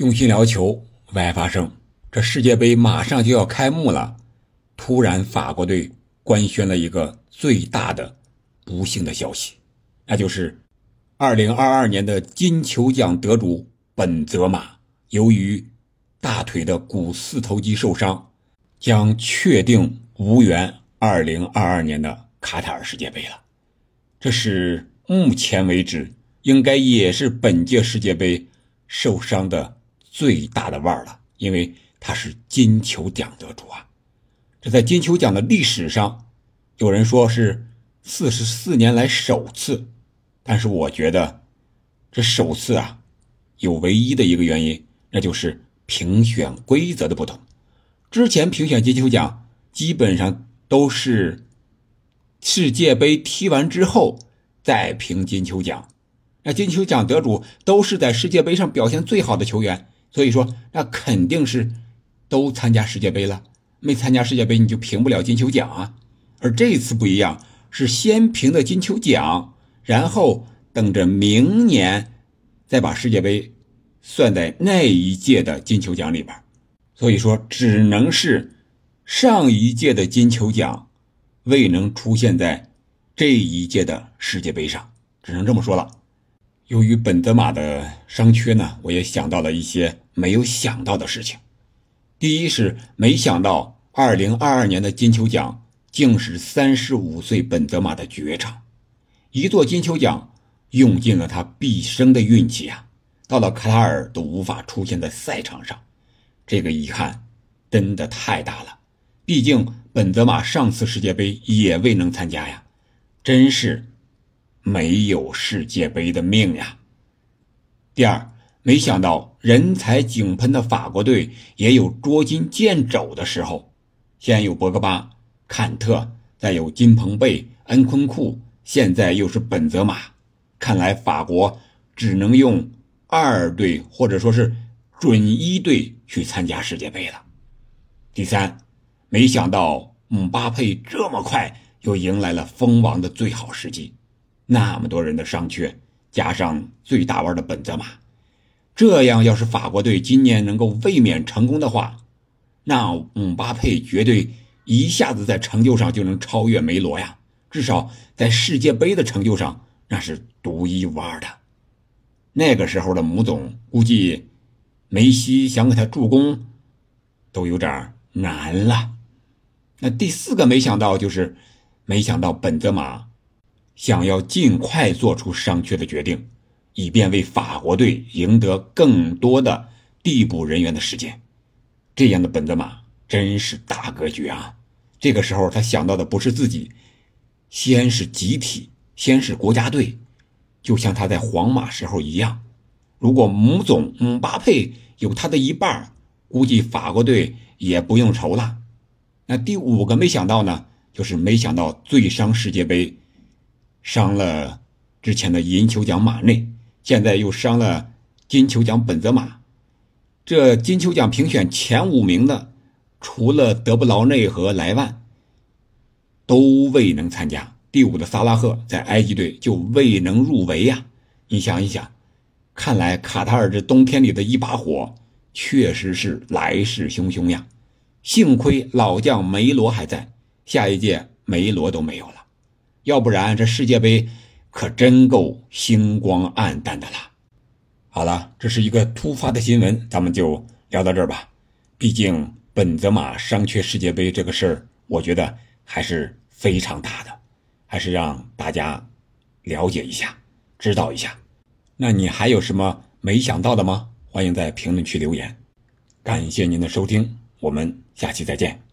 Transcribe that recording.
用心聊球，为爱发生。这世界杯马上就要开幕了，突然法国队官宣了一个最大的不幸的消息，那就是2022年的金球奖得主本泽马由于大腿的股四头肌受伤，将确定无缘2022年的卡塔尔世界杯了。这是目前为止应该也是本届世界杯受伤的。最大的腕了，因为他是金球奖得主啊！这在金球奖的历史上，有人说是四十四年来首次，但是我觉得这首次啊，有唯一的一个原因，那就是评选规则的不同。之前评选金球奖基本上都是世界杯踢完之后再评金球奖，那金球奖得主都是在世界杯上表现最好的球员。所以说，那肯定是都参加世界杯了，没参加世界杯你就评不了金球奖啊。而这次不一样，是先评的金球奖，然后等着明年再把世界杯算在那一届的金球奖里边。所以说，只能是上一届的金球奖未能出现在这一届的世界杯上，只能这么说了。由于本泽马的伤缺呢，我也想到了一些没有想到的事情。第一是没想到2022年的金球奖竟是35岁本泽马的绝唱，一座金球奖用尽了他毕生的运气啊，到了卡塔尔都无法出现在赛场上，这个遗憾真的太大了。毕竟本泽马上次世界杯也未能参加呀，真是。没有世界杯的命呀！第二，没想到人才井喷的法国队也有捉襟见肘的时候。先有博格巴、坎特，再有金彭贝、恩昆库，现在又是本泽马。看来法国只能用二队或者说是准一队去参加世界杯了。第三，没想到姆巴佩这么快又迎来了封王的最好时机。那么多人的伤缺，加上最大腕的本泽马，这样要是法国队今年能够卫冕成功的话，那姆巴佩绝对一下子在成就上就能超越梅罗呀！至少在世界杯的成就上，那是独一无二的。那个时候的姆总估计，梅西想给他助攻，都有点难了。那第四个没想到就是，没想到本泽马。想要尽快做出商榷的决定，以便为法国队赢得更多的递补人员的时间。这样的本泽马真是大格局啊！这个时候他想到的不是自己，先是集体，先是国家队，就像他在皇马时候一样。如果姆总姆巴佩有他的一半，估计法国队也不用愁了。那第五个没想到呢，就是没想到最伤世界杯。伤了之前的银球奖马内，现在又伤了金球奖本泽马。这金球奖评选前五名的，除了德布劳内和莱万，都未能参加。第五的萨拉赫在埃及队就未能入围呀。你想一想，看来卡塔尔这冬天里的一把火，确实是来势汹汹呀。幸亏老将梅罗还在，下一届梅罗都没有了。要不然这世界杯可真够星光暗淡的了。好了，这是一个突发的新闻，咱们就聊到这儿吧。毕竟本泽马伤缺世界杯这个事儿，我觉得还是非常大的，还是让大家了解一下、知道一下。那你还有什么没想到的吗？欢迎在评论区留言。感谢您的收听，我们下期再见。